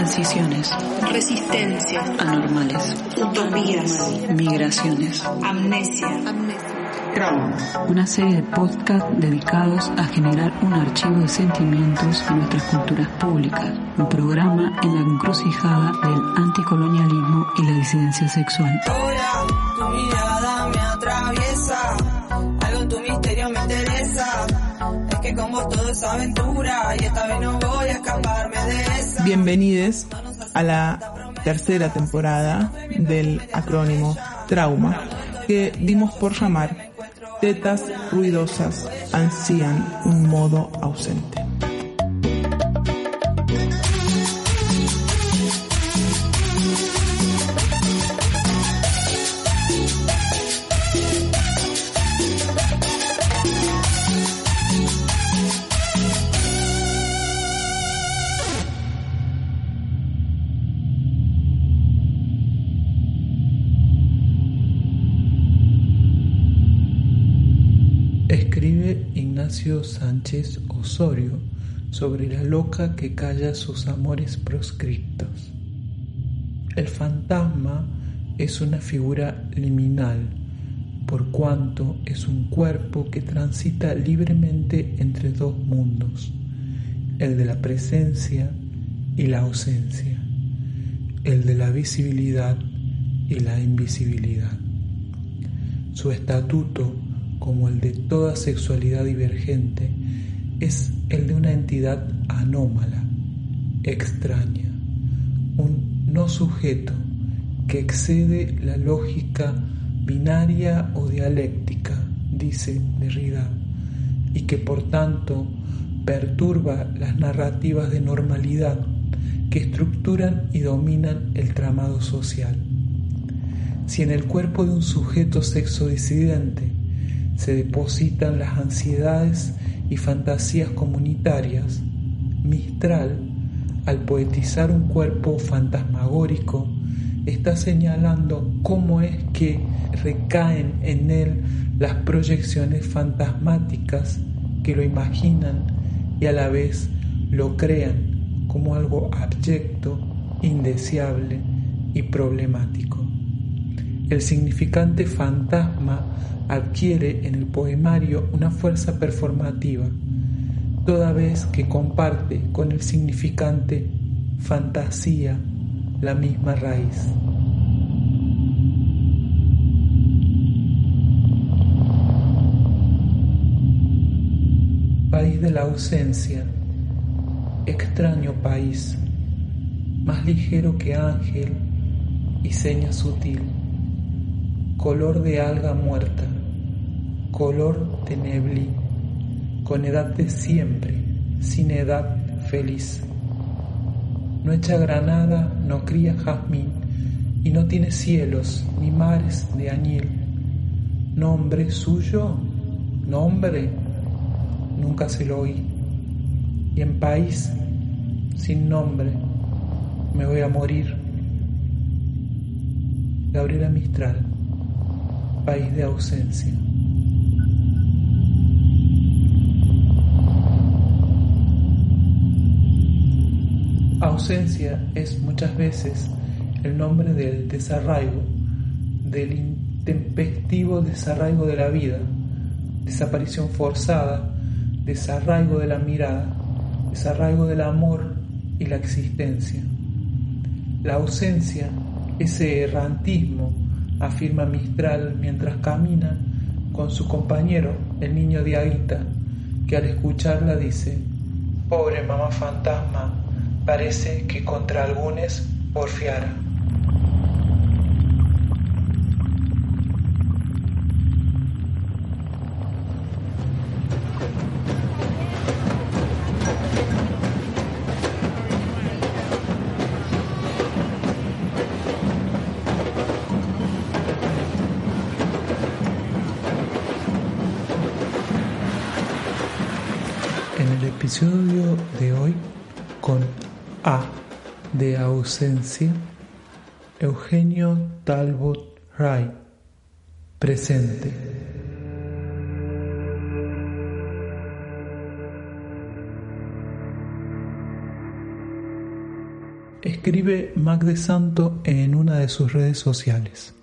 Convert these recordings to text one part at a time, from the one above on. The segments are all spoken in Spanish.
Transiciones. Resistencia. Anormales. Utopías. Migraciones. Amnesia. Una serie de podcasts dedicados a generar un archivo de sentimientos en nuestras culturas públicas. Un programa en la encrucijada del anticolonialismo y la disidencia sexual. Ahora Que como todo es aventura y esta vez no voy a escaparme de esa. Bienvenidos a la tercera temporada del acrónimo Trauma, que dimos por llamar Tetas ruidosas ansían un modo ausente. Osorio sobre la loca que calla sus amores proscriptos. El fantasma es una figura liminal, por cuanto es un cuerpo que transita libremente entre dos mundos, el de la presencia y la ausencia, el de la visibilidad y la invisibilidad. Su estatuto como el de toda sexualidad divergente, es el de una entidad anómala, extraña, un no sujeto que excede la lógica binaria o dialéctica, dice Derrida, y que por tanto perturba las narrativas de normalidad que estructuran y dominan el tramado social. Si en el cuerpo de un sujeto sexodisidente se depositan las ansiedades y fantasías comunitarias, Mistral, al poetizar un cuerpo fantasmagórico, está señalando cómo es que recaen en él las proyecciones fantasmáticas que lo imaginan y a la vez lo crean como algo abyecto, indeseable y problemático. El significante fantasma adquiere en el poemario una fuerza performativa, toda vez que comparte con el significante fantasía la misma raíz. País de la ausencia, extraño país, más ligero que ángel y seña sutil, color de alga muerta color de neblí, con edad de siempre, sin edad feliz. No echa granada, no cría jazmín, y no tiene cielos ni mares de añil. Nombre suyo, nombre, nunca se lo oí. Y en país sin nombre me voy a morir. Gabriela Mistral, país de ausencia. Ausencia es muchas veces el nombre del desarraigo, del intempestivo desarraigo de la vida, desaparición forzada, desarraigo de la mirada, desarraigo del amor y la existencia. La ausencia, ese errantismo, afirma Mistral mientras camina con su compañero, el niño de Aguita, que al escucharla dice, Pobre mamá fantasma, parece que contra algunes porfiara. En el episodio de hoy con a de ausencia, Eugenio Talbot Wright, presente. Escribe Mac de Santo en una de sus redes sociales.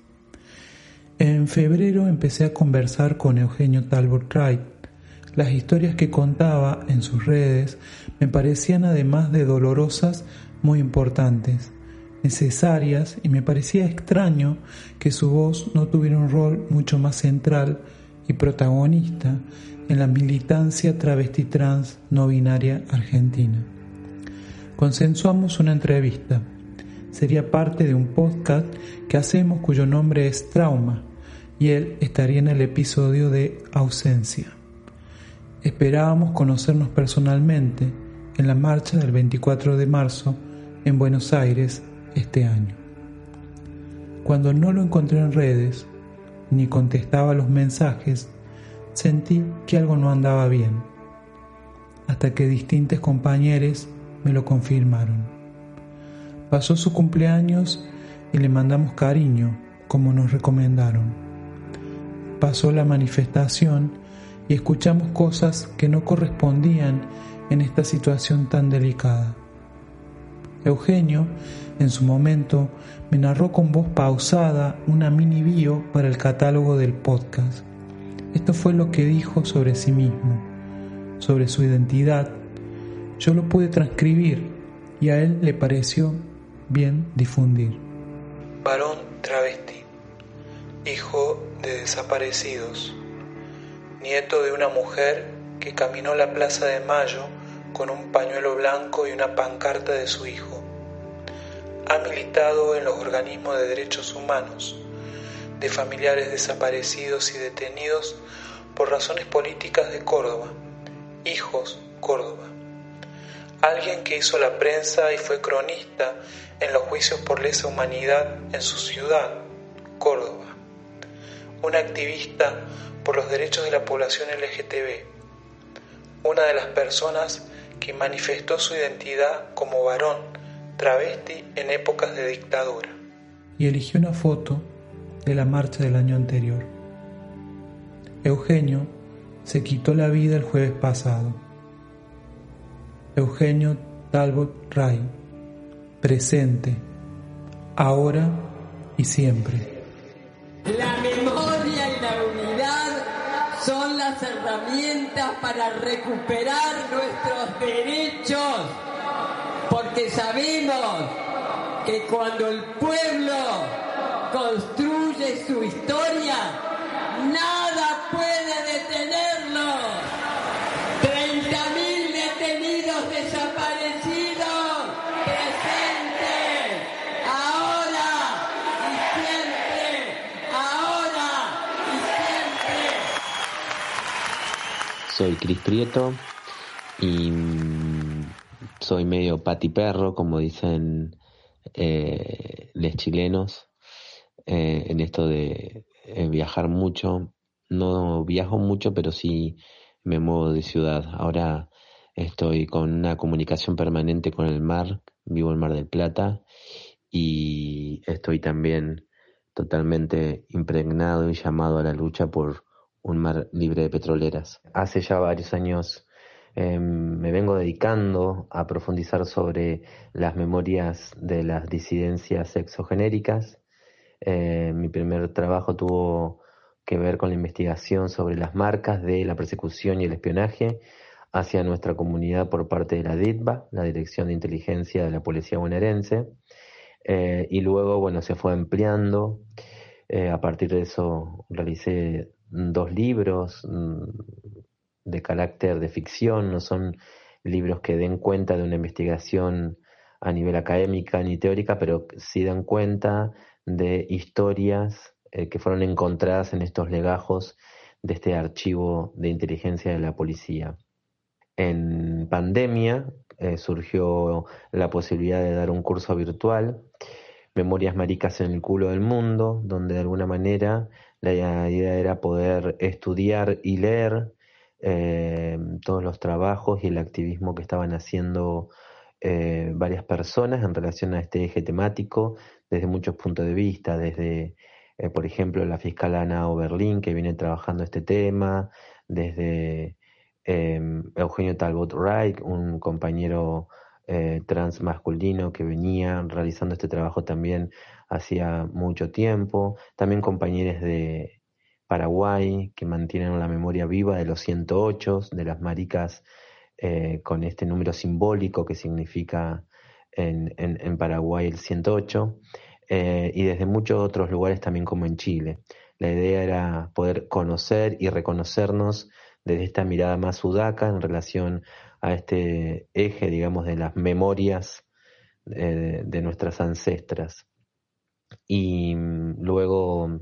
En febrero empecé a conversar con Eugenio Talbot Wright las historias que contaba en sus redes me parecían además de dolorosas muy importantes, necesarias y me parecía extraño que su voz no tuviera un rol mucho más central y protagonista en la militancia travesti trans no binaria argentina. Consensuamos una entrevista. Sería parte de un podcast que hacemos cuyo nombre es Trauma y él estaría en el episodio de Ausencia. Esperábamos conocernos personalmente en la marcha del 24 de marzo en Buenos Aires este año. Cuando no lo encontré en redes ni contestaba los mensajes, sentí que algo no andaba bien, hasta que distintos compañeros me lo confirmaron. Pasó su cumpleaños y le mandamos cariño, como nos recomendaron. Pasó la manifestación y escuchamos cosas que no correspondían en esta situación tan delicada. Eugenio, en su momento, me narró con voz pausada una mini bio para el catálogo del podcast. Esto fue lo que dijo sobre sí mismo, sobre su identidad. Yo lo pude transcribir y a él le pareció bien difundir. Varón travesti, hijo de desaparecidos nieto de una mujer que caminó la Plaza de Mayo con un pañuelo blanco y una pancarta de su hijo. Ha militado en los organismos de derechos humanos, de familiares desaparecidos y detenidos por razones políticas de Córdoba, Hijos Córdoba. Alguien que hizo la prensa y fue cronista en los juicios por lesa humanidad en su ciudad, Córdoba. Un activista por los derechos de la población LGTB, una de las personas que manifestó su identidad como varón travesti en épocas de dictadura. Y eligió una foto de la marcha del año anterior. Eugenio se quitó la vida el jueves pasado. Eugenio Talbot Ray, presente, ahora y siempre. Herramientas para recuperar nuestros derechos, porque sabemos que cuando el pueblo construye su historia, nada puede detenerlo. Soy Cris Prieto y mm, soy medio patiperro, como dicen eh, los chilenos, eh, en esto de eh, viajar mucho. No viajo mucho, pero sí me muevo de ciudad. Ahora estoy con una comunicación permanente con el mar, vivo en Mar del Plata y estoy también totalmente impregnado y llamado a la lucha por un mar libre de petroleras. Hace ya varios años em, me vengo dedicando a profundizar sobre las memorias de las disidencias exogenéricas. Eh, mi primer trabajo tuvo que ver con la investigación sobre las marcas de la persecución y el espionaje hacia nuestra comunidad por parte de la DITBA, la Dirección de Inteligencia de la Policía Bonaerense, eh, y luego, bueno, se fue ampliando. Eh, a partir de eso realicé dos libros mm, de carácter de ficción, no son libros que den cuenta de una investigación a nivel académica ni teórica, pero sí dan cuenta de historias eh, que fueron encontradas en estos legajos de este archivo de inteligencia de la policía. En pandemia eh, surgió la posibilidad de dar un curso virtual, Memorias Maricas en el culo del mundo, donde de alguna manera la idea era poder estudiar y leer eh, todos los trabajos y el activismo que estaban haciendo eh, varias personas en relación a este eje temático desde muchos puntos de vista, desde, eh, por ejemplo, la fiscal Ana Oberlin, que viene trabajando este tema, desde Eugenio Talbot Wright, un compañero eh, trans masculino que venía realizando este trabajo también hacía mucho tiempo, también compañeros de Paraguay que mantienen la memoria viva de los 108, de las maricas eh, con este número simbólico que significa en, en, Paraguay el 108, eh, y desde muchos otros lugares también como en Chile. La idea era poder conocer y reconocernos desde esta mirada más sudaca en relación a este eje, digamos, de las memorias eh, de nuestras ancestras. Y mm, luego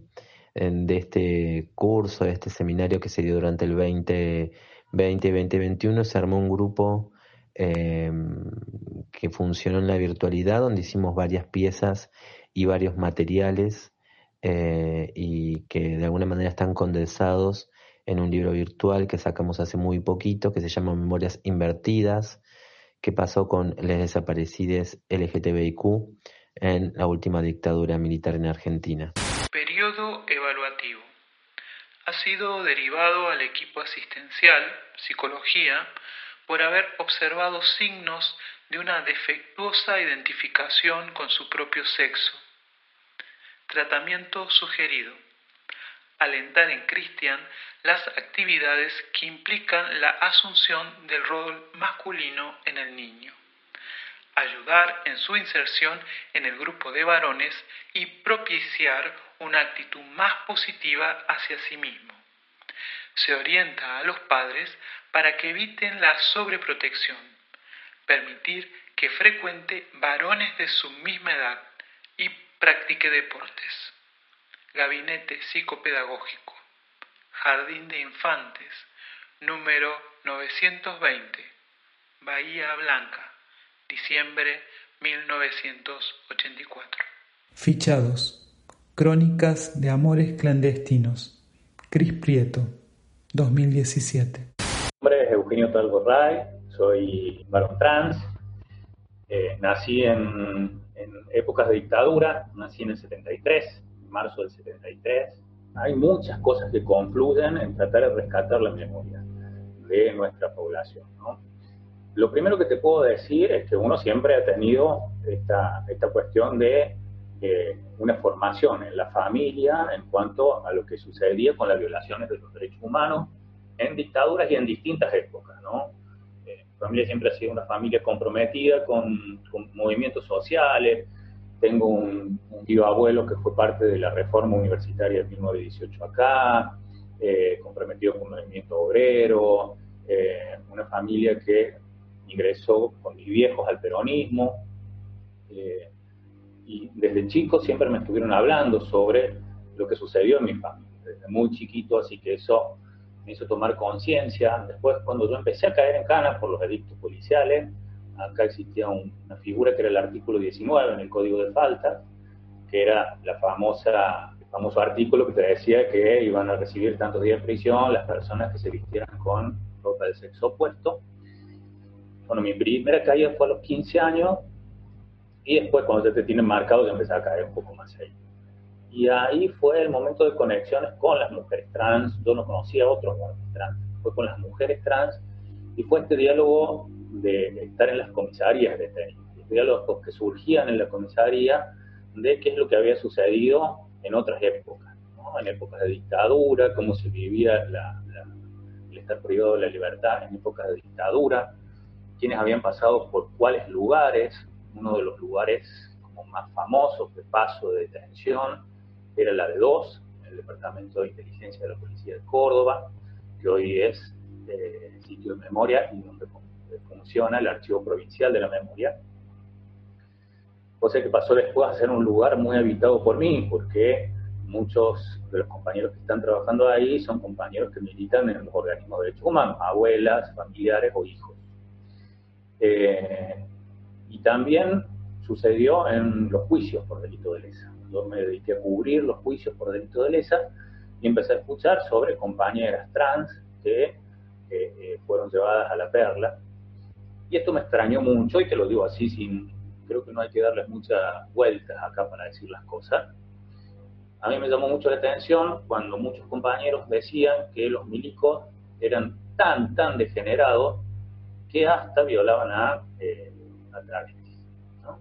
de este curso, de este seminario que se dio durante el 2020 y 2021, se armó un grupo em, que funcionó en la virtualidad, donde hicimos varias piezas y varios materiales eh, y que de alguna manera están condensados en un libro virtual que sacamos hace muy poquito, que se llama Memorias Invertidas, que pasó con les desaparecidos LGTBIQ en la última dictadura militar en Argentina. Periodo evaluativo. Ha sido derivado al equipo asistencial, psicología, por haber observado signos de una defectuosa identificación con su propio sexo. Tratamiento sugerido alentar en Cristian las actividades que implican la asunción del rol masculino en el niño, ayudar en su inserción en el grupo de varones y propiciar una actitud más positiva hacia sí mismo. Se orienta a los padres para que eviten la sobreprotección, permitir que frecuente varones de su misma edad y practique deportes. Gabinete Psicopedagógico, Jardín de Infantes, número 920, Bahía Blanca, diciembre 1984. Fichados. Crónicas de Amores Clandestinos. Cris Prieto, 2017. Mi nombre es Eugenio Talborray, soy varón trans. Eh, nací en, en épocas de dictadura, nací en el 73 marzo del 73. Hay muchas cosas que confluyen en tratar de rescatar la memoria de nuestra población. Lo primero que te puedo decir es que uno siempre ha tenido esta, esta cuestión de eh, una formación en la familia en cuanto a lo que sucedía con las violaciones de los derechos humanos en dictaduras y en distintas épocas. ¿no? Eh, mi familia siempre ha sido una familia comprometida con, con movimientos sociales, tengo un, tío abuelo que fue parte de la reforma universitaria de 1918 acá, eh, comprometido con el movimiento obrero, eh, una familia que ingresó con mis viejos al peronismo. Eh, y desde chico siempre me estuvieron hablando sobre lo que sucedió en mi familia, desde muy chiquito, así que eso me hizo tomar conciencia. Después, cuando yo empecé a caer en cana por los edictos policiales, acá existía una figura que era el artículo 19 en el Código de Faltas, que era la famosa, el famoso artículo que te decía que iban a recibir tantos días de prisión las personas que se vistieran con ropa de sexo opuesto. Bueno, mi primera caída fue a los 15 años y después cuando ya te tienen marcado ya empecé a caer un poco más ahí. Y ahí fue el momento de conexiones con las mujeres trans. Yo no conocía a otros trans, fue con las mujeres trans y fue este diálogo de estar en las comisarías de los diálogos que surgían en la comisaría de qué es lo que había sucedido en otras épocas, en épocas de dictadura, cómo se vivía el estar privado de la libertad en épocas de dictadura, quiénes habían pasado por cuáles lugares, uno de los lugares como más famosos de paso de detención era la de dos, el Departamento de Inteligencia de la Policía de Córdoba, que hoy es eh, sitio de memoria y donde funciona el Archivo Provincial de la Memoria. Cosa que pasó después a ser un lugar muy habitado por mí, porque muchos de los compañeros que están trabajando ahí son compañeros que militan en los organismos de derechos humanos, abuelas, familiares o hijos. Eh, y también sucedió en los juicios por delito de lesa. Yo me dediqué a cubrir los juicios por delito de lesa y empecé a escuchar sobre compañeras trans que eh, fueron llevadas a la perla. Y esto me extrañó mucho, y te lo digo así, sin, creo que no hay que darles muchas vueltas acá para decir las cosas. A mí me llamó mucho la atención cuando muchos compañeros decían que los milicos eran tan, tan degenerados que hasta violaban a, eh, a.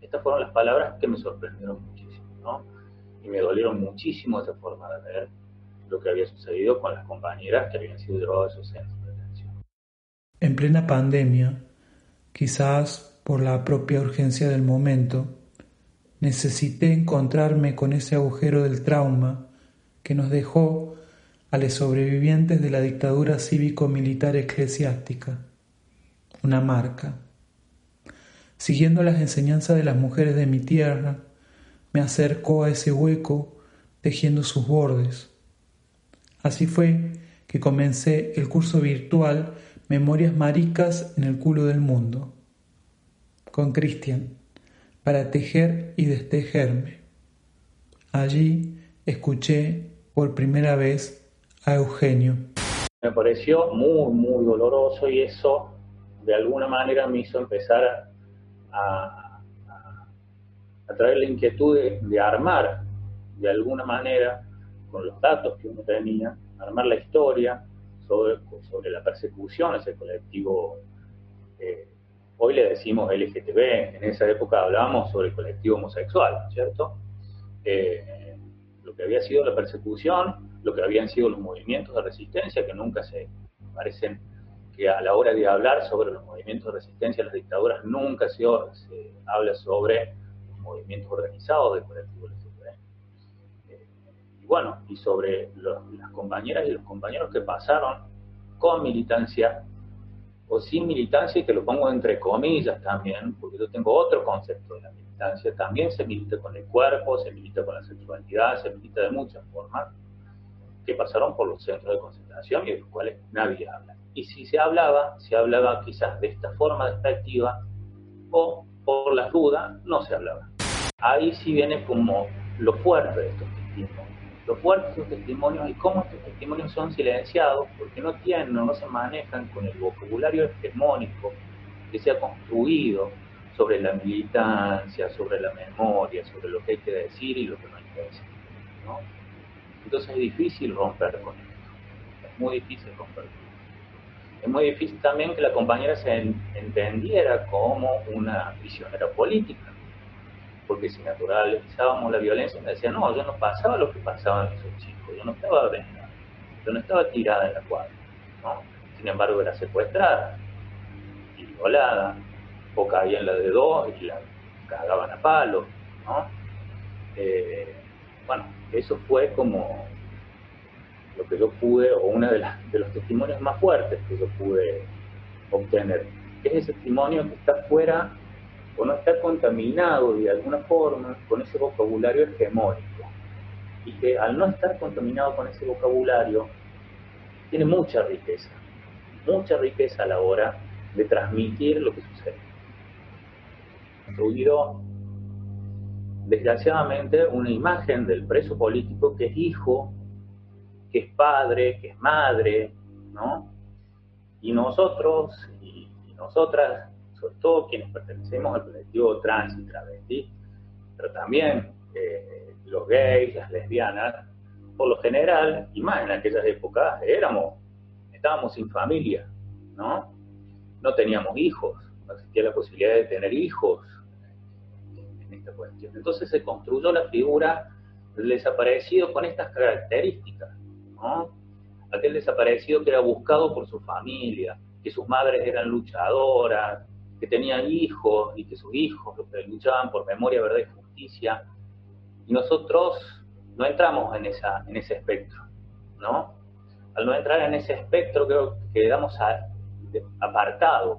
Estas fueron las palabras que me sorprendieron muchísimo, ¿no? Y me dolieron muchísimo esa forma de ver lo que había sucedido con las compañeras que habían sido a esos centros de detención. En plena pandemia, quizás por la propia urgencia del momento, necesité encontrarme con ese agujero del trauma que nos dejó a los sobrevivientes de la dictadura cívico-militar eclesiástica, una marca. Siguiendo las enseñanzas de las mujeres de mi tierra, me acercó a ese hueco tejiendo sus bordes. Así fue que comencé el curso virtual Memorias Maricas en el culo del mundo, con Cristian, para tejer y destejerme. Allí escuché por primera vez a Eugenio. Me pareció muy, muy doloroso y eso de alguna manera me hizo empezar a, a, traer la inquietud de, armar de alguna manera, con los datos que uno tenía, armar la historia sobre, sobre la persecución ese colectivo. Eh, hoy le decimos LGTB, en esa época hablábamos sobre el colectivo homosexual, ¿cierto? Eh, lo que había sido la persecución lo que habían sido los movimientos de resistencia, que nunca se parecen que a la hora de hablar sobre los movimientos de resistencia a las dictaduras, nunca se, habla sobre los movimientos organizados del colectivo LGTB. Eh, y bueno, y sobre las compañeras y los compañeros que pasaron con militancia o sin militancia, y que lo pongo entre comillas también, porque yo tengo otro concepto de la militancia, también se milita con el cuerpo, se milita con la sexualidad, se milita de muchas formas que pasaron por los centros de concentración y de los cuales nadie habla. Y si se hablaba, se hablaba quizás de esta forma despectiva o por las dudas no se hablaba. Ahí sí viene como lo fuerte de estos testimonios. Lo fuerte de estos testimonios y cómo estos testimonios son silenciados porque no tienen o no se manejan con el vocabulario hegemónico que se ha construido sobre la militancia, sobre la memoria, sobre lo que hay que decir y lo que no hay que decir. ¿no? Entonces es difícil romper con esto. Es muy difícil romper con esto. Es muy difícil también que la compañera se entendiera como una prisionera política. Porque si naturalizábamos la violencia, me decía, no, yo no pasaba lo que pasaban esos chicos, yo no estaba vengada, yo no estaba tirada en la cuadra. ¿no? Sin embargo, era secuestrada y violada, o caía en la de dos y la cagaban a palo. ¿no? Eh, bueno, eso fue como lo que yo pude, o uno de, de los testimonios más fuertes que yo pude obtener. Es ese testimonio que está fuera o no está contaminado de alguna forma con ese vocabulario hegemónico. Y que al no estar contaminado con ese vocabulario, tiene mucha riqueza, mucha riqueza a la hora de transmitir lo que sucede. Ruido desgraciadamente una imagen del preso político que es hijo, que es padre, que es madre, ¿no? Y nosotros y, nosotras, sobre todo quienes pertenecemos al colectivo trans y travesti, pero también eh, los gays, las lesbianas, por lo general, y más en aquellas épocas, éramos, estábamos sin familia, ¿no? No teníamos hijos, no existía la posibilidad de tener hijos, cuestión. Entonces se construyó la figura del desaparecido con estas características, Aquel desaparecido que era buscado por su familia, que sus madres eran luchadoras, que tenían hijos y que sus hijos luchaban por memoria, verdad y justicia. Y nosotros no entramos en, esa, en ese espectro, ¿no? Al no entrar en ese espectro creo que quedamos apartados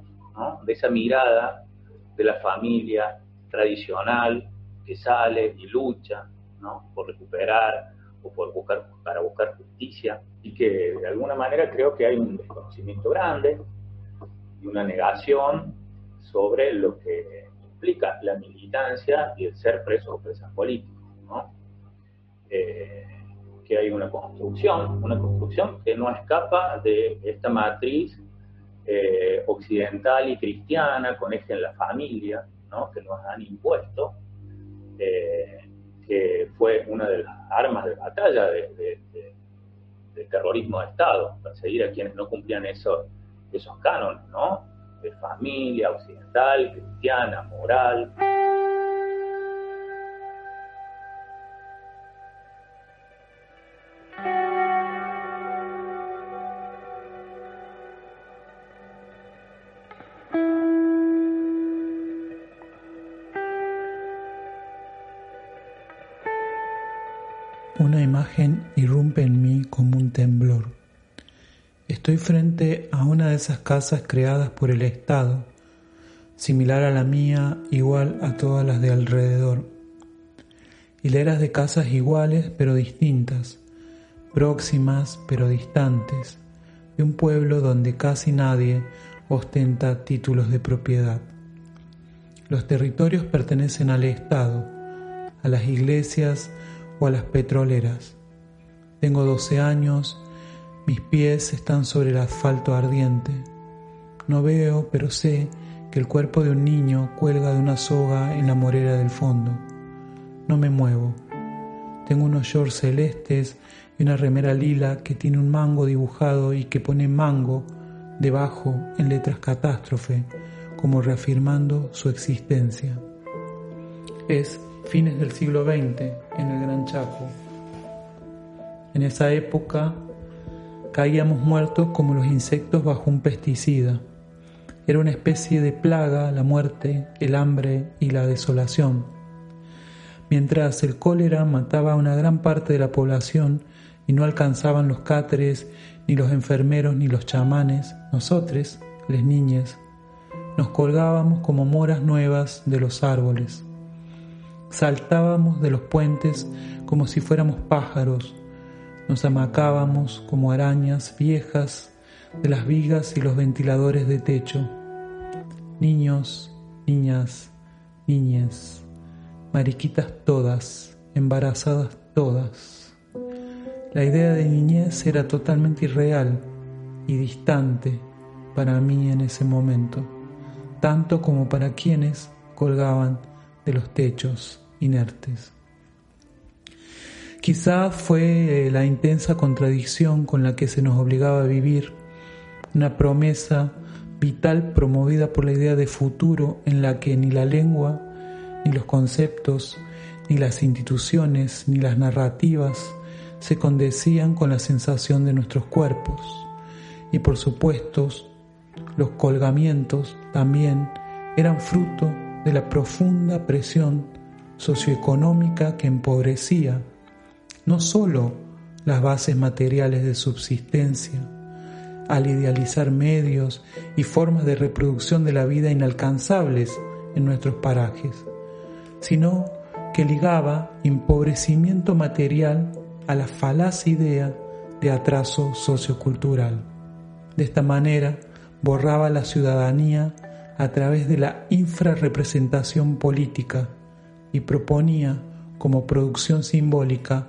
de esa mirada de la familia tradicional que sale y lucha ¿no? por recuperar o por buscar, para buscar justicia y que de alguna manera creo que hay un desconocimiento grande y una negación sobre lo que implica la militancia y el ser preso o presa político, ¿no? Eh, que hay una construcción, una construcción que no escapa de esta matriz eh, occidental y cristiana con eje en la familia, ¿no? que nos han impuesto, eh, que fue una de las armas de batalla de, terrorismo de Estado, perseguir a quienes no cumplían esos, esos cánones, ¿no? de familia occidental, cristiana, moral. Irrumpe en mí como un temblor. Estoy frente a una de esas casas creadas por el Estado, similar a la mía, igual a todas las de alrededor. Hileras de casas iguales pero distintas, próximas pero distantes, de un pueblo donde casi nadie ostenta títulos de propiedad. Los territorios pertenecen al Estado, a las iglesias, o a las petroleras. Tengo 12 años, mis pies están sobre el asfalto ardiente. No veo, pero sé que el cuerpo de un niño cuelga de una soga en la morera del fondo. No me muevo. Tengo unos shorts celestes y una remera lila que tiene un mango dibujado y que pone mango debajo en letras catástrofe, como reafirmando su existencia. Es fines del siglo XX en el Gran Chaco. En esa época caíamos muertos como los insectos bajo un pesticida. Era una especie de plaga la muerte, el hambre y la desolación. Mientras el cólera mataba a una gran parte de la población y no alcanzaban los cáteres, ni los enfermeros, ni los chamanes, nosotros, les niñas, nos colgábamos como moras nuevas de los árboles. Saltábamos de los puentes como si fuéramos pájaros, nos amacábamos como arañas viejas de las vigas y los ventiladores de techo. Niños, niñas, niñas, mariquitas todas, embarazadas todas. La idea de niñez era totalmente irreal y distante para mí en ese momento, tanto como para quienes colgaban de los techos inertes. Quizá fue eh, la intensa contradicción con la que se nos obligaba a vivir, una promesa vital promovida por la idea de futuro en la que ni la lengua, ni los conceptos, ni las instituciones, ni las narrativas se condecían con la sensación de nuestros cuerpos. Y por supuesto, los colgamientos también eran fruto de la profunda presión socioeconómica que empobrecía no sólo las bases materiales de subsistencia, al idealizar medios y formas de reproducción de la vida inalcanzables en nuestros parajes, sino que ligaba empobrecimiento material a la falaz idea de atraso sociocultural. De esta manera, borraba la ciudadanía a través de la infrarrepresentación política y proponía como producción simbólica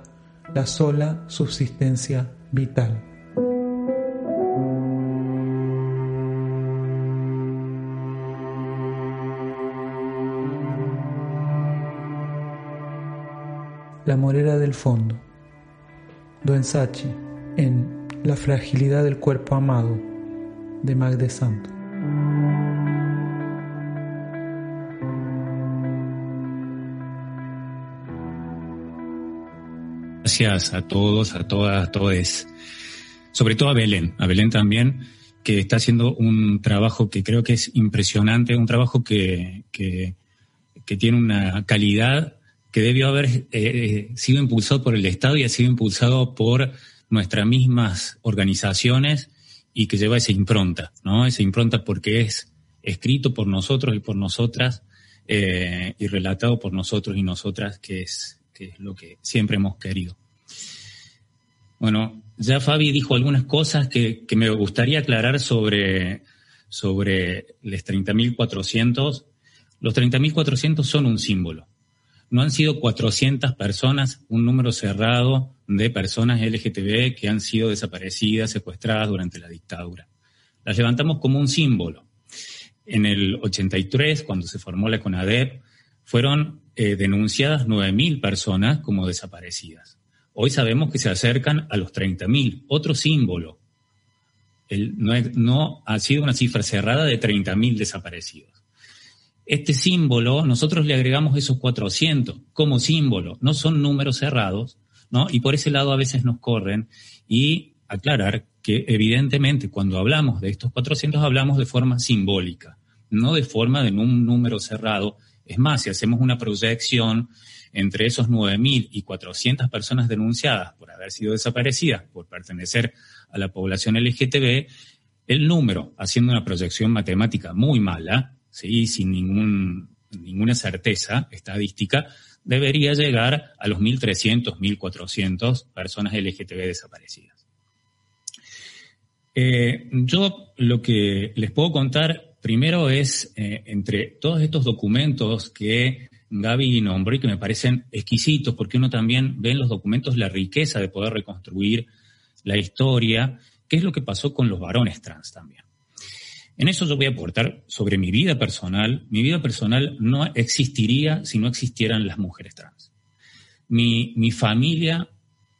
la sola subsistencia vital. La morera del fondo. Don Sachi en La fragilidad del cuerpo amado de Magde Santo. Gracias a todos, a todas, a todos. Sobre todo a Belén, a Belén también, que está haciendo un trabajo que creo que es impresionante, un trabajo que, que, tiene una calidad que debió haber eh, eh, sido impulsado por el Estado y ha sido impulsado por nuestras mismas organizaciones y que lleva esa impronta, ¿no? Esa impronta porque es escrito por nosotros y por nosotras eh, y relatado por nosotros y nosotras, que es que es lo que siempre hemos querido. Bueno, ya Fabi dijo algunas cosas que, me gustaría aclarar sobre, sobre los 30.400. Los 30.400 son un símbolo. no han sido 400 personas, un número cerrado de personas LGTB que han sido desaparecidas, secuestradas durante la dictadura. Las levantamos como un símbolo. En el 83, cuando se formó la CONADEP, fueron eh, denunciadas 9.000 personas como desaparecidas. Hoy sabemos que se acercan a los 30.000, otro símbolo. no, no, ha sido una cifra cerrada de 30.000 desaparecidos. Este símbolo, nosotros le agregamos esos 400 como símbolo, no son números cerrados, ¿no? Y por ese lado a veces nos corren y aclarar que evidentemente cuando hablamos de estos 400 hablamos de forma simbólica, no de forma de un número cerrado. Es más, si hacemos una proyección entre esos 9.000 y 400 personas denunciadas por haber sido desaparecidas, por pertenecer a la población LGTB, el número, haciendo una proyección matemática muy mala, ¿sí? sin ninguna certeza estadística, debería llegar a los 1.300, 1.400 personas LGTB desaparecidas. Eh, yo lo que les puedo contar primero es, eh, entre todos estos documentos que Gaby nombró y que me parecen exquisitos, porque uno también ve en los documentos la riqueza de poder reconstruir la historia, qué es lo que pasó con los varones trans también. En eso yo voy a aportar sobre mi vida personal. Mi vida personal no existiría si no existieran las mujeres trans. Mi, mi familia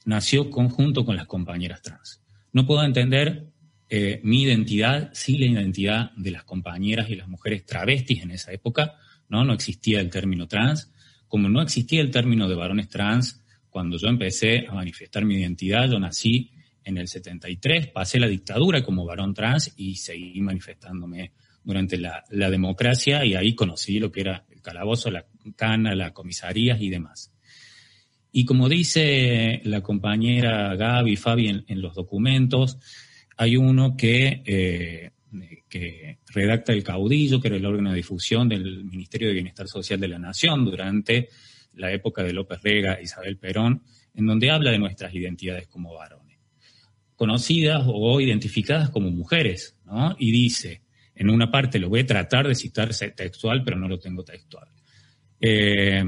nació conjunto con las compañeras trans. No puedo entender eh, mi identidad sin la identidad de las compañeras y las mujeres travestis en esa época. ¿no? no existía el término trans. Como no existía el término de varones trans, cuando yo empecé a manifestar mi identidad, yo nací en el 73 pasé la dictadura como varón trans y seguí manifestándome durante la, democracia y ahí conocí lo que era el calabozo, la cana, las comisarías y demás. Y como dice la compañera Gaby, Fabi en los documentos, hay uno que, eh, que redacta el caudillo, que era el órgano de difusión del Ministerio de Bienestar Social de la Nación durante la época de López Rega e Isabel Perón, en donde habla de nuestras identidades como varón conocidas o identificadas como mujeres, ¿no? Y dice, en una parte lo voy a tratar de citar textual, pero no lo tengo textual. Eh,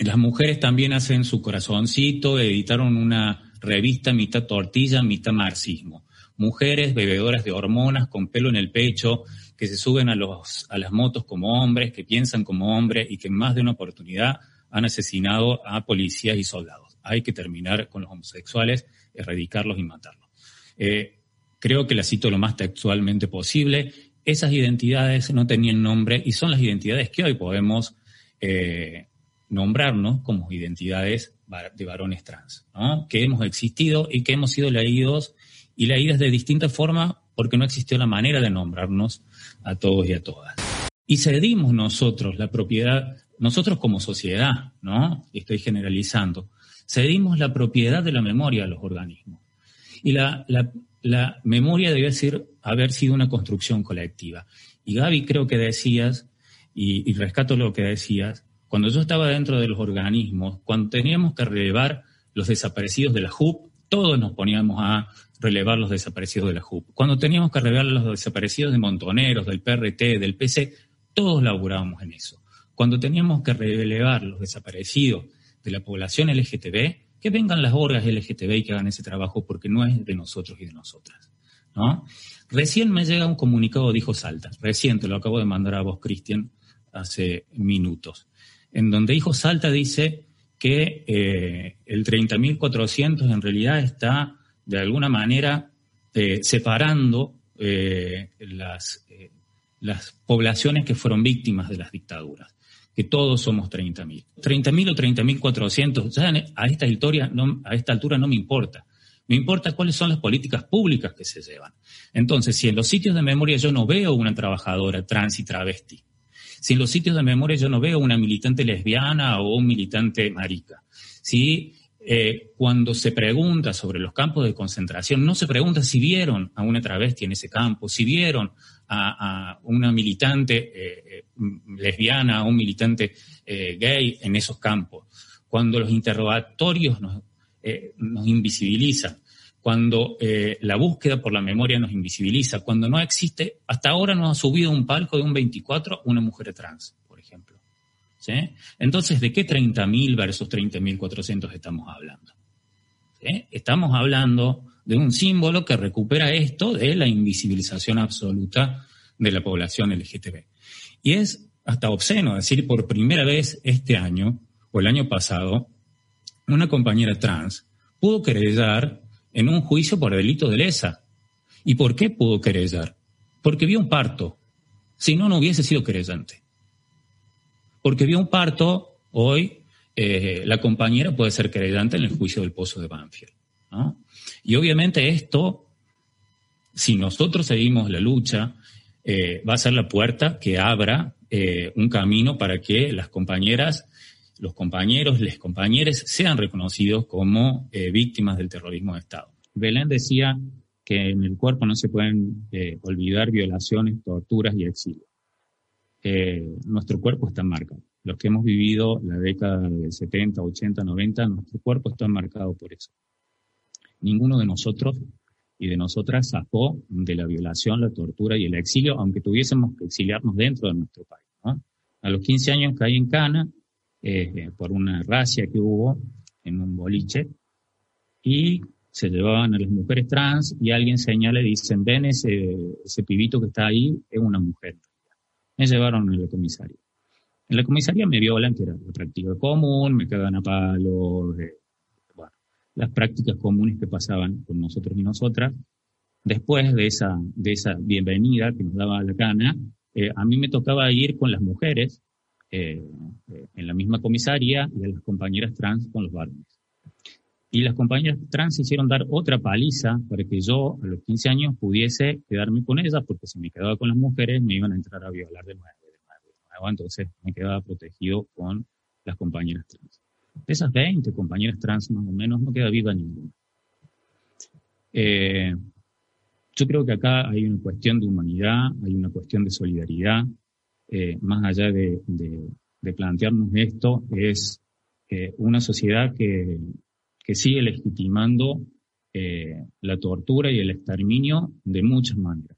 las mujeres también hacen su corazoncito, editaron una revista mitad tortilla, mitad marxismo. Mujeres bebedoras de hormonas con pelo en el pecho, que se suben a, los, a las motos como hombres, que piensan como hombres y que en más de una oportunidad han asesinado a policías y soldados. Hay que terminar con los homosexuales erradicarlos y matarlos. Eh, creo que la cito lo más textualmente posible. Esas identidades no tenían nombre y son las identidades que hoy podemos eh, nombrarnos como identidades de varones trans, que hemos existido y que hemos sido leídos y leídas de distintas formas porque no existió la manera de nombrarnos a todos y a todas. Y cedimos nosotros la propiedad, nosotros como sociedad, ¿no? Estoy generalizando, cedimos la propiedad de la memoria a los organismos. Y la, memoria debe ser, haber sido una construcción colectiva. Y Gaby, creo que decías, y, rescato lo que decías, cuando yo estaba dentro de los organismos, cuando teníamos que relevar los desaparecidos de la JUP, todos nos poníamos a relevar los desaparecidos de la JUP. Cuando teníamos que relevar los desaparecidos de Montoneros, del PRT, del PC, todos laburábamos en eso. Cuando teníamos que relevar los desaparecidos de la población LGTB, que vengan las orgas LGTB y que hagan ese trabajo porque no es de nosotros y de nosotras. ¿no? Recién me llega un comunicado, dijo Salta, recién te lo acabo de mandar a vos, Cristian, hace minutos, en donde Hijo Salta dice que eh, el 30.400 en realidad está de alguna manera eh, separando eh, las, poblaciones que fueron víctimas de las dictaduras que todos somos 30.000. 30.000 o 30.400, ya a esta, historia no, a esta altura no me importa. Me importa cuáles son las políticas públicas que se llevan. Entonces, si en los sitios de memoria yo no veo una trabajadora trans y travesti, si en los sitios de memoria yo no veo una militante lesbiana o un militante marica, si eh, cuando se pregunta sobre los campos de concentración, no se pregunta si vieron a una travesti en ese campo, si vieron a, una militante eh, eh, lesbiana, a un militante eh, gay en esos campos, cuando los interrogatorios nos invisibilizan, cuando la búsqueda por la memoria nos invisibiliza, cuando no existe, hasta ahora no ha subido un palco de un 24 una mujer trans, por ejemplo. Entonces, ¿de qué 30.000 versus 30.400 estamos hablando? Estamos hablando de un símbolo que recupera esto de la invisibilización absoluta de la población LGTB. Y es hasta obsceno decir por primera vez este año o el año pasado, una compañera trans pudo querellar en un juicio por delito de lesa. ¿Y por qué pudo querellar? Porque vio un parto. Si no, no hubiese sido querellante. Porque vio un parto, hoy eh, la compañera puede ser querellante en el juicio del pozo de Banfield. Y obviamente esto, si nosotros seguimos la lucha, eh, va a ser la puerta que abra eh, un camino para que las compañeras, los compañeros, les compañeros sean reconocidos como víctimas del terrorismo de Estado. Belén decía que en el cuerpo no se pueden olvidar violaciones, torturas y exilio. nuestro cuerpo está marcado los que hemos vivido la década del 70, 80, 90, nuestro cuerpo está marcado por eso. Ninguno de nosotros y de nosotras sacó de la violación, la tortura y el exilio, aunque tuviésemos que exiliarnos dentro de nuestro país. A los 15 años caí en Cana eh, por una racia que hubo en un boliche y se llevaban a las mujeres trans y alguien señala y dicen, ven ese, ese pibito que está ahí, es una mujer. Me llevaron a la comisaría. En la comisaría me violan, que era la práctica común, me cagan a palos, eh, bueno, las prácticas comunes que pasaban con nosotros y nosotras. Después de esa, de esa bienvenida que nos daba la cana, eh, a mí me tocaba ir con las mujeres eh, en la misma comisaría y a las compañeras trans con los varones. Y las compañeras trans hicieron dar otra paliza para que yo a los 15 años pudiese quedarme con ellas, porque si me quedaba con las mujeres me iban a entrar a violar de nuevo entonces me quedaba protegido con las compañeras trans. De esas 20 compañeras trans más o menos no queda viva ninguna. Eh, yo creo que acá hay una cuestión de humanidad, hay una cuestión de solidaridad, eh, más allá de, plantearnos esto, es eh, una sociedad que, que sigue legitimando la tortura y el exterminio de muchas maneras.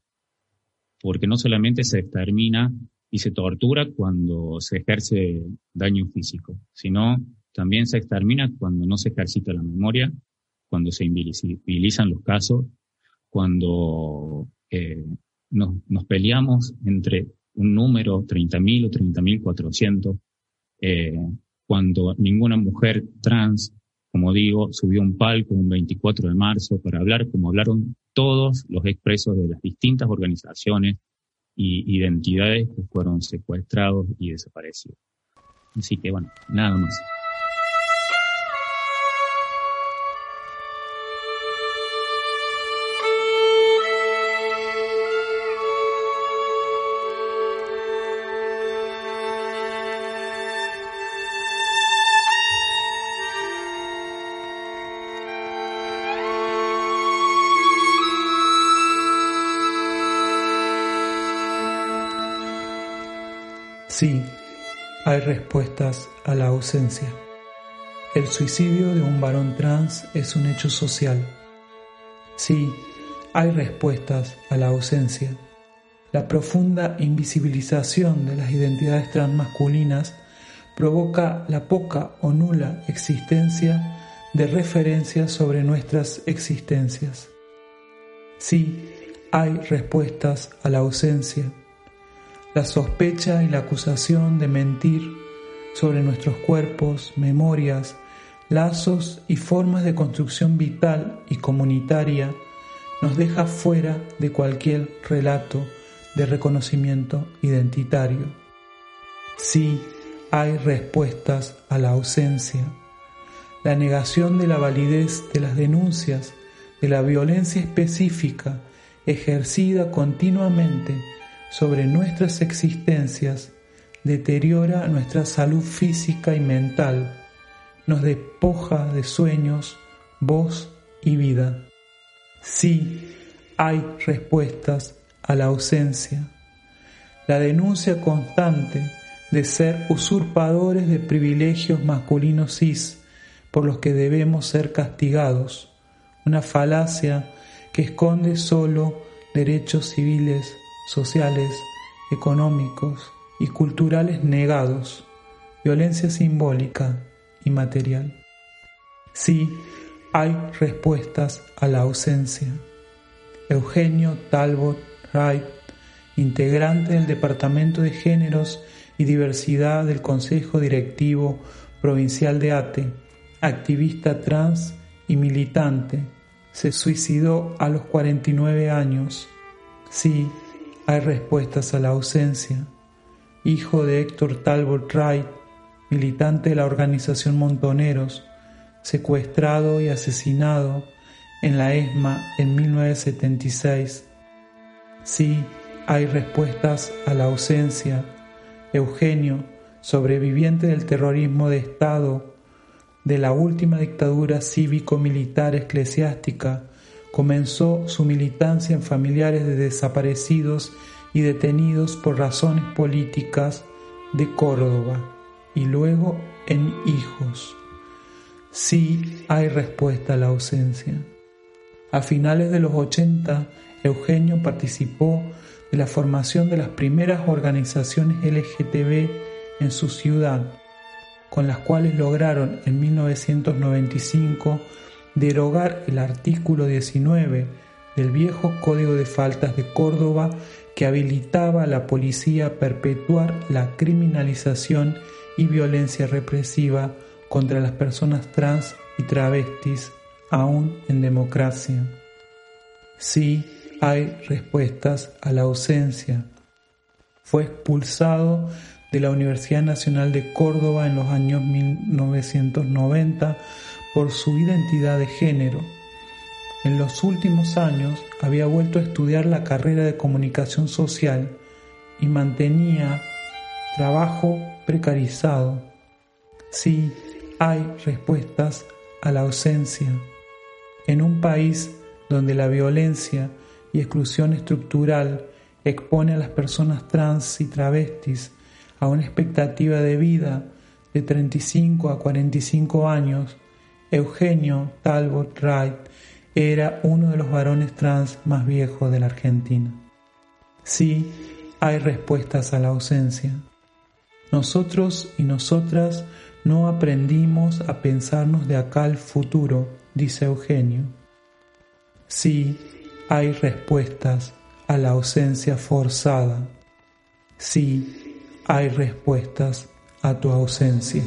Porque no solamente se extermina y se tortura cuando se ejerce daño físico, sino también se extermina cuando no se ejercita la memoria, cuando se invisibilizan los casos, cuando eh, nos, peleamos entre un número 30.000 o 30.400, eh, cuando ninguna mujer trans, como digo, subió un palco un 24 de marzo para hablar como hablaron todos los expresos de las distintas organizaciones y identidades que fueron secuestrados y desaparecidos. Así que bueno, nada más. Sí, hay respuestas a la ausencia. El suicidio de un varón trans es un hecho social. Sí, hay respuestas a la ausencia. La profunda invisibilización de las identidades transmasculinas provoca la poca o nula existencia de referencias sobre nuestras existencias. Sí, hay respuestas a la ausencia la sospecha y la acusación de mentir sobre nuestros cuerpos, memorias, lazos y formas de construcción vital y comunitaria nos deja fuera de cualquier relato de reconocimiento identitario. Sí, hay respuestas a la ausencia, la negación de la validez de las denuncias de la violencia específica ejercida continuamente sobre nuestras existencias deteriora nuestra salud física y mental, nos despoja de sueños, voz y vida. Sí, hay respuestas a la ausencia. La denuncia constante de ser usurpadores de privilegios masculinos cis por los que debemos ser castigados, una falacia que esconde solo derechos civiles sociales, económicos y culturales negados, violencia simbólica y material. Sí, hay respuestas a la ausencia. Eugenio Talbot Wright, integrante del Departamento de Géneros y Diversidad del Consejo Directivo Provincial de ATE, activista trans y militante, se suicidó a los 49 años. Sí, hay respuestas a la ausencia. Hijo de Héctor Talbot Wright, militante de la organización Montoneros, secuestrado y asesinado en la ESMA en 1976. Sí, hay respuestas a la ausencia. Eugenio, sobreviviente del terrorismo de Estado, de la última dictadura cívico-militar eclesiástica, comenzó su militancia en familiares de desaparecidos y detenidos por razones políticas de Córdoba y luego en hijos. Sí hay respuesta a la ausencia. A finales de los 80, Eugenio participó de la formación de las primeras organizaciones LGTB en su ciudad, con las cuales lograron en 1995 derogar el artículo 19 del viejo Código de Faltas de Córdoba que habilitaba a la policía a perpetuar la criminalización y violencia represiva contra las personas trans y travestis aún en democracia. Sí hay respuestas a la ausencia. Fue expulsado de la Universidad Nacional de Córdoba en los años 1990 por su identidad de género. En los últimos años había vuelto a estudiar la carrera de comunicación social y mantenía trabajo precarizado. Sí, hay respuestas a la ausencia. En un país donde la violencia y exclusión estructural expone a las personas trans y travestis a una expectativa de vida de 35 a 45 años, Eugenio Talbot Wright era uno de los varones trans más viejos de la Argentina. Sí, hay respuestas a la ausencia. Nosotros y nosotras no aprendimos a pensarnos de acá al futuro, dice Eugenio. Sí, hay respuestas a la ausencia forzada. Sí, hay respuestas a tu ausencia.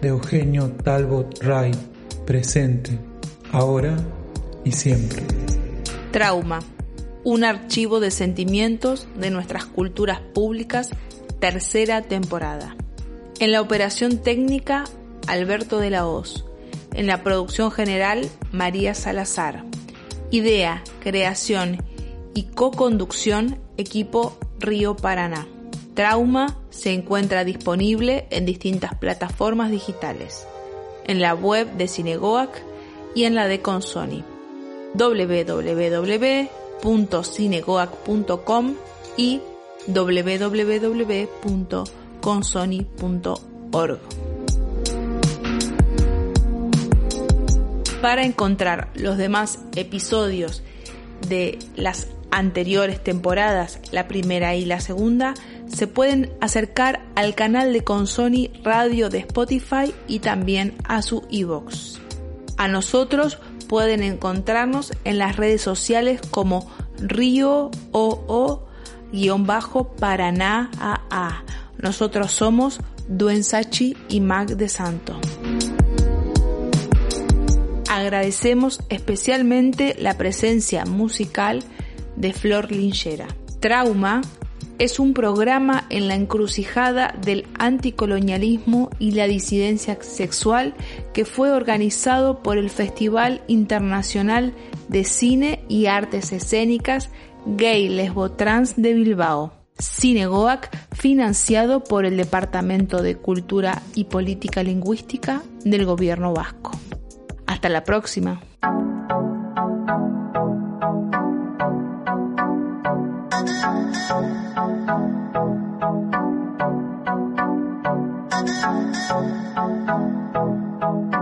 De Eugenio Talbot Wright, presente, ahora y siempre. Trauma, un archivo de sentimientos de nuestras culturas públicas, tercera temporada. En la operación técnica, Alberto de la Hoz. En la producción general, María Salazar. Idea, creación y co-conducción, equipo Río Paraná. Trauma se encuentra disponible en distintas plataformas digitales, en la web de Cinegoac y en la de Consoni www.cinegoac.com y www.consoni.org. Para encontrar los demás episodios de las anteriores temporadas, la primera y la segunda, se pueden acercar al canal de Consoni Radio de Spotify y también a su iVoox. A nosotros pueden encontrarnos en las redes sociales como Río o Paraná AA. Nosotros somos Duensachi y Mag de Santo. Agradecemos especialmente la presencia musical de Flor Linchera. Trauma es un programa en la encrucijada del anticolonialismo y la disidencia sexual que fue organizado por el Festival Internacional de Cine y Artes Escénicas Gay Lesbo Trans de Bilbao. Cinegoac, financiado por el Departamento de Cultura y Política Lingüística del Gobierno Vasco. Hasta la próxima. Thank you.